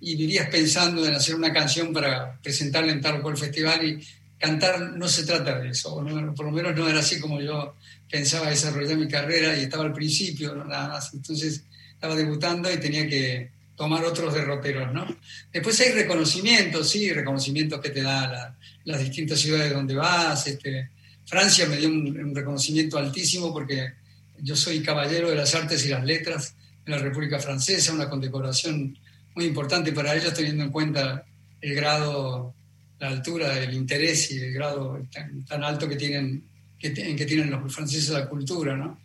y vivías pensando en hacer una canción para presentarla en tal o cual festival y cantar no se trata de eso, por lo menos no era así como yo pensaba desarrollar mi carrera y estaba al principio, nada más. Entonces estaba debutando y tenía que tomar otros derroteros, ¿no? Después hay reconocimientos, sí, reconocimientos que te da las distintas ciudades donde vas. Este, Francia me dio un, reconocimiento altísimo porque yo soy caballero de las artes y las letras de la República Francesa, una condecoración muy importante para ellos teniendo en cuenta el grado, la altura, el interés y el grado tan, alto que tienen, que, en que tienen los franceses la cultura, ¿no?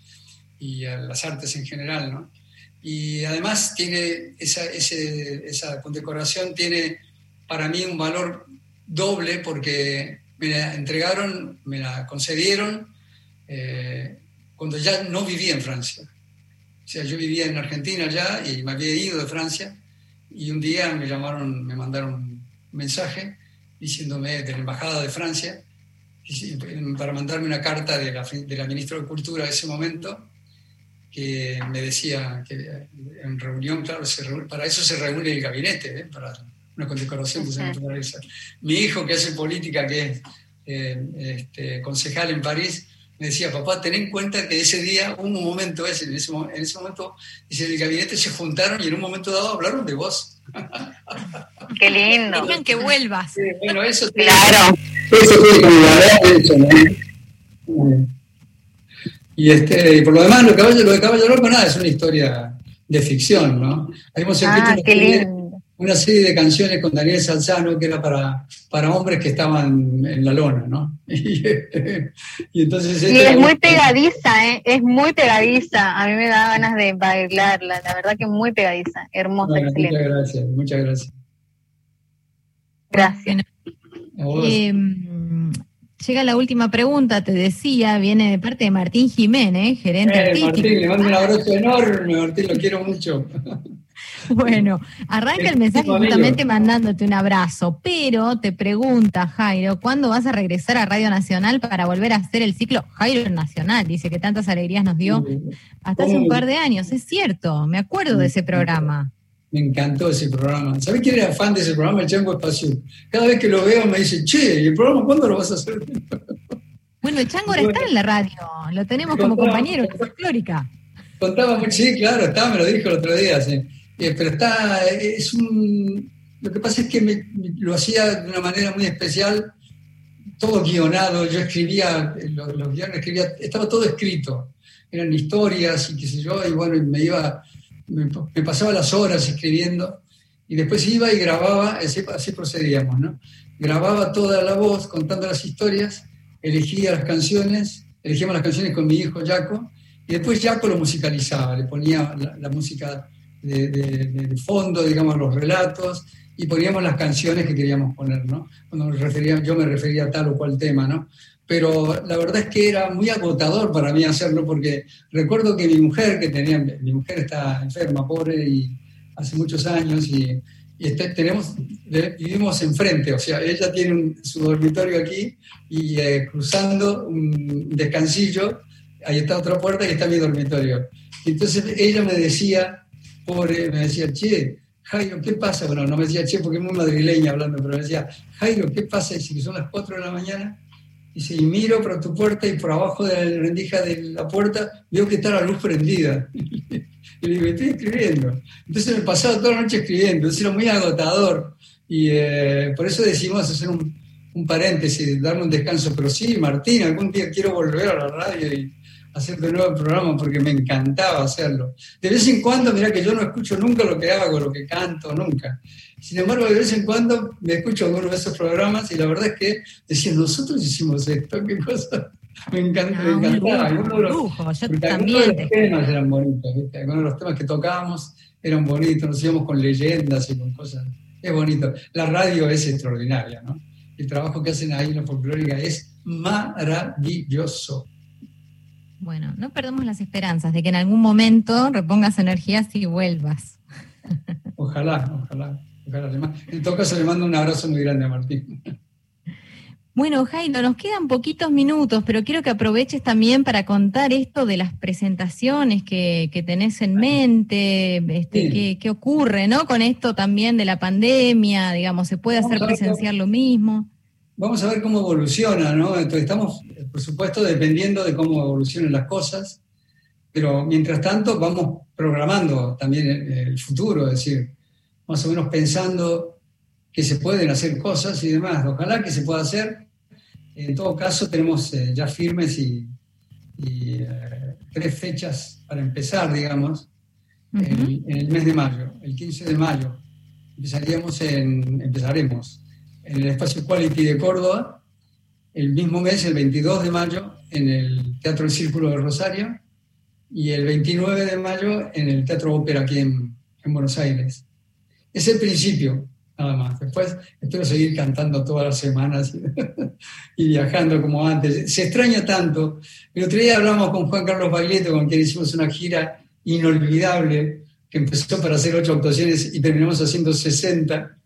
Y las artes en general, ¿no? Y además tiene esa, esa condecoración tiene para mí un valor doble porque me la entregaron, me la concedieron eh, cuando ya no vivía en Francia. O sea, yo vivía en Argentina ya y me había ido de Francia y un día me llamaron, me mandaron un mensaje diciéndome de la Embajada de Francia para mandarme una carta de la, de la ministra de Cultura de ese momento que me decía que en reunión, claro, para eso se reúne el gabinete, ¿eh? para una condecoración de esa naturaleza. Mi hijo, que hace política, que es eh, este, concejal en París, me decía, papá, ten en cuenta que ese día, un momento ese, en ese, en ese momento, dice, el gabinete se juntaron y en un momento dado hablaron de vos. Qué lindo. Querían que vuelvas. bueno, eso Claro. Eso ¿no? Y este, por lo demás, lo, de Caballo Loco, nada, es una historia de ficción, ¿no? ah, qué lindo. Una serie de canciones con Daniel Salzano que era para, para hombres que estaban en la lona, ¿no? y, entonces... es muy pegadiza, ¿eh? Es muy pegadiza. A mí me da ganas de bailarla, la verdad que es muy pegadiza. Hermosa, excelente. Muchas gracias, muchas gracias. Gracias. Em, llega la última pregunta, te decía, viene de parte de Martín Jiménez, gerente eh, artístico. Martín, le mando un abrazo enorme, Martín, lo quiero mucho. Bueno, arranca el mensaje justamente mandándote un abrazo, pero te pregunta Jairo, ¿cuándo vas a regresar a Radio Nacional para volver a hacer el ciclo Jairo Nacional? Dice que tantas alegrías nos dio hasta hace un par de años, es cierto, me acuerdo de ese programa. Me encantó ese programa. ¿Sabes quién era fan de ese programa? El Chango Espacio. Cada vez que lo veo me dice, che, ¿y el programa cuándo lo vas a hacer? Bueno, el Chango ahora está en la radio, lo tenemos como compañero folclórica. Contaba sí, claro, estaba, me lo dijo el otro día, sí. Eh, pero está, es un, lo que pasa es que me, lo hacía de una manera muy especial, todo guionado, yo escribía, los, guiones escribía, estaba todo escrito, eran historias y qué sé yo, y bueno, me iba, me, pasaba las horas escribiendo, y después iba y grababa, así, así procedíamos, ¿no? Grababa toda la voz contando las historias, elegía las canciones, elegíamos las canciones con mi hijo Jaco, y después Jaco lo musicalizaba, le ponía la música de, fondo, digamos, los relatos, y poníamos las canciones que queríamos poner, ¿no? Cuando refería, yo me refería a tal o cual tema, ¿no? Pero la verdad es que era muy agotador para mí hacerlo, porque recuerdo que mi mujer, que tenía, mi mujer está enferma, pobre, y hace muchos años, y, este, tenemos, vivimos enfrente, o sea, ella tiene su dormitorio aquí, y eh, cruzando un descansillo, ahí está otra puerta y está mi dormitorio. Entonces ella me decía, pobre, me decía, che, Jairo, ¿qué pasa? Bueno, no me decía che porque es muy madrileña hablando, pero me decía, Jairo, ¿qué pasa? Dice que son las 4 de la mañana. Dice, y miro por tu puerta y por abajo de la rendija de la puerta veo que está la luz prendida. y le digo, estoy escribiendo. Entonces me pasaba toda la noche escribiendo, entonces era muy agotador. Y eh, por eso decimos hacer un, un paréntesis, darme un descanso. Pero sí, Martín, algún día quiero volver a la radio y, hacer de nuevo el programa porque me encantaba hacerlo. De vez en cuando, mira que yo no escucho nunca lo que hago, lo que canto, nunca. Sin embargo, de vez en cuando me escucho algunos de esos programas y la verdad es que decía, nosotros hicimos esto, qué cosa. Me, encanta, me ah, encantaba. Algunos de los, temas eran bonitos, algunos de los temas que tocábamos eran bonitos, nos íbamos con leyendas y con cosas. Es bonito. La radio es extraordinaria, ¿no? El trabajo que hacen ahí en la folclórica es maravilloso. Bueno, no perdemos las esperanzas de que en algún momento repongas energías y vuelvas. Ojalá, ojalá. ojalá. En todo caso, le mando un abrazo muy grande a Martín. Bueno, Jairo, nos quedan poquitos minutos, pero quiero que aproveches también para contar esto de las presentaciones que, tenés en mente, este, qué, ocurre, ¿no? Con esto también de la pandemia, digamos, ¿se puede hacer presenciar lo mismo? Vamos a ver cómo evoluciona, ¿no? Entonces, estamos por supuesto, dependiendo de cómo evolucionen las cosas, pero mientras tanto vamos programando también el, futuro, es decir, más o menos pensando que se pueden hacer cosas y demás. Ojalá que se pueda hacer. En todo caso, tenemos eh, ya firmes y, eh, tres fechas para empezar, digamos, en, el mes de mayo, el 15 de mayo. Empezaríamos en, empezaremos en el espacio Quality de Córdoba, el mismo mes, el 22 de mayo, en el Teatro El Círculo de Rosario y el 29 de mayo en el Teatro Ópera aquí en, Buenos Aires. Es el principio, nada más. Después espero seguir cantando todas las semanas y viajando como antes. Se extraña tanto. El otro día hablamos con Juan Carlos Baglietto, con quien hicimos una gira inolvidable, que empezó para hacer ocho actuaciones y terminamos haciendo 60.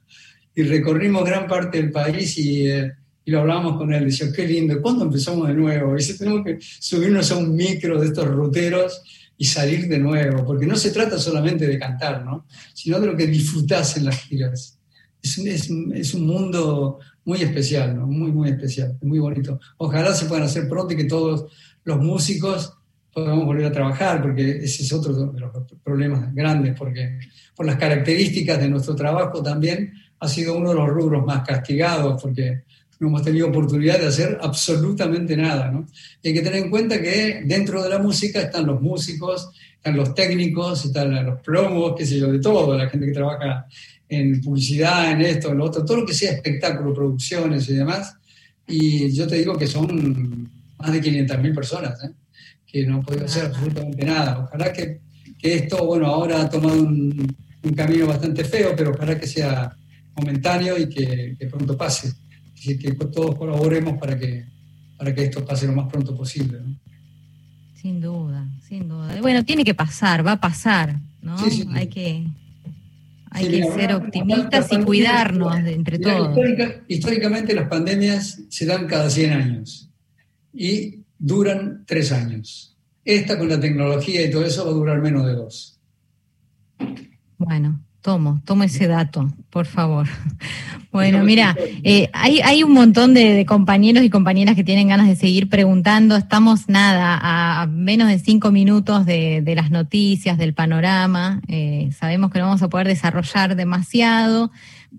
Y recorrimos gran parte del país y... Eh, y lo hablábamos con él, decía, qué lindo, ¿cuándo empezamos de nuevo? Y dice, tenemos que subirnos a un micro de estos ruteros y salir de nuevo, porque no se trata solamente de cantar, ¿no? sino de lo que disfrutás en las giras. Es es, es un mundo muy especial, ¿no? muy, muy especial, muy bonito. Ojalá se puedan hacer pronto y que todos los músicos podamos volver a trabajar, porque ese es otro de los problemas grandes, porque por las características de nuestro trabajo también ha sido uno de los rubros más castigados, porque no hemos tenido oportunidad de hacer absolutamente nada. ¿no? hay que tener en cuenta que dentro de la música están los músicos, están los técnicos, están los plomos, qué sé yo, de todo, la gente que trabaja en publicidad, en esto, en lo otro, todo lo que sea espectáculo, producciones y demás. Y yo te digo que son más de 500.000 personas, ¿eh? que no han podido hacer absolutamente nada. Ojalá que, que esto, bueno, ahora ha tomado un, un, camino bastante feo, pero ojalá que sea momentáneo y que, que pronto pase. Que todos colaboremos para que, para que esto pase lo más pronto posible. ¿no? Sin duda, sin duda. Bueno, tiene que pasar, va a pasar, ¿no? Hay que, hay que ser optimistas y cuidarnos entre todos. históricamente las pandemias se dan cada 100 años y duran 3 años. Esta con la tecnología y todo eso va a durar menos de dos. Bueno, Tomo, tomo ese dato, por favor. Bueno, mira, eh, hay, hay un montón de, compañeros y compañeras que tienen ganas de seguir preguntando. Estamos, nada, a, menos de cinco minutos de, las noticias, del panorama. Eh, sabemos que no vamos a poder desarrollar demasiado.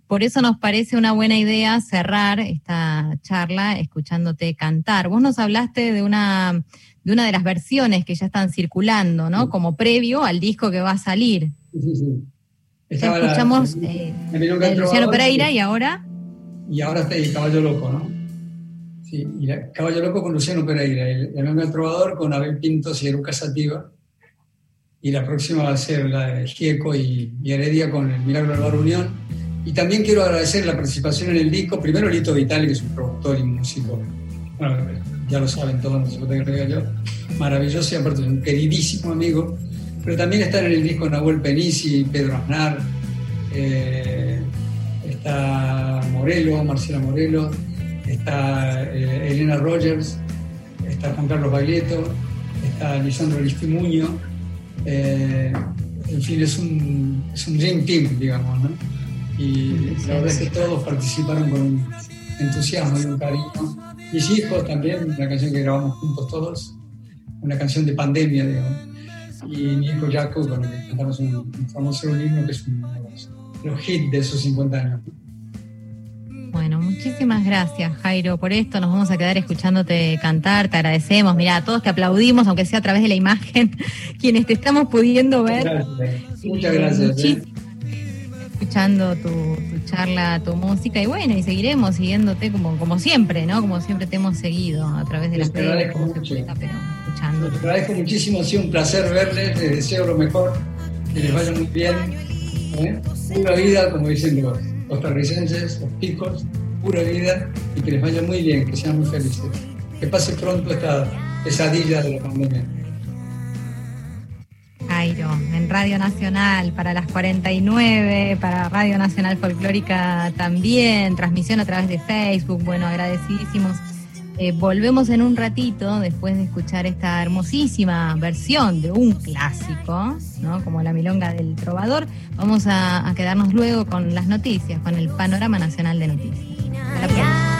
Por eso nos parece una buena idea cerrar esta charla escuchándote cantar. Vos nos hablaste de una, de una de las versiones que ya están circulando, ¿no? Como previo al disco que va a salir. Sí, sí, sí escuchamos eh, Luciano Pereira y ahora. Y ahora está el Caballo Loco, ¿no? Sí, y Caballo Loco con Luciano Pereira, el, el Trovador con Abel Pintos y Eruca Sativa. Y la próxima va a ser la de Gieco y, Heredia con el Milagro del Bar Unión. Y también quiero agradecer la participación en el disco, primero Lito Vitali, que es un productor y músico, bueno, ya lo saben todos, no se puede que yo, maravilloso y aparte es un queridísimo amigo pero también están en el disco Nahuel Penisi, Pedro Aznar, eh, está Morelo, Marcela Morelo, está eh, Elena Rogers, está Juan Carlos Baglietto, está Lisandro Listimuño. Eh, en fin, es un, es un dream team, digamos, ¿no? Y la verdad es que todos participaron con un entusiasmo y un cariño. Mis hijos también, una canción que grabamos juntos todos, una canción de pandemia, digamos y mi hijo Jaco, con el que cantamos un, famoso himno que es uno de los, hits de esos 50 años. Bueno, muchísimas gracias Jairo por esto. Nos vamos a quedar escuchándote cantar. Te agradecemos. Mira, a todos te aplaudimos, aunque sea a través de la imagen, quienes te estamos pudiendo ver. Muchas gracias. ¿eh? Escuchando tu, charla, tu música y bueno, y seguiremos siguiéndote como, como siempre, ¿no? Como siempre te hemos seguido a través de las redes. Les agradezco muchísimo, ha sido un placer verles, les deseo lo mejor, que les vaya muy bien. ¿eh? Pura vida, como dicen los costarricenses, los picos, pura vida y que les vaya muy bien, que sean muy felices. Que pase pronto esta pesadilla de la pandemia. Jairo, en Radio Nacional para las 49, para Radio Nacional Folclórica también, transmisión a través de Facebook, bueno, agradecidísimos eh, volvemos en un ratito después de escuchar esta hermosísima versión de un clásico, ¿no? como la milonga del trovador. Vamos a, quedarnos luego con las noticias, con el panorama nacional de noticias.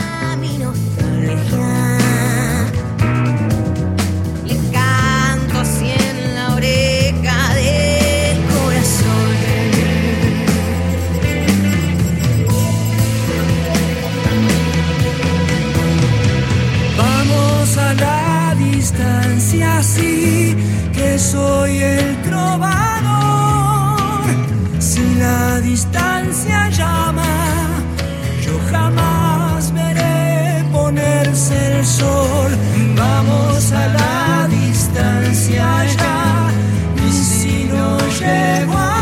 a la distancia, así que soy el trovador. Si la distancia llama, yo jamás veré ponerse el sol. Vamos a la distancia ya, y si no llego a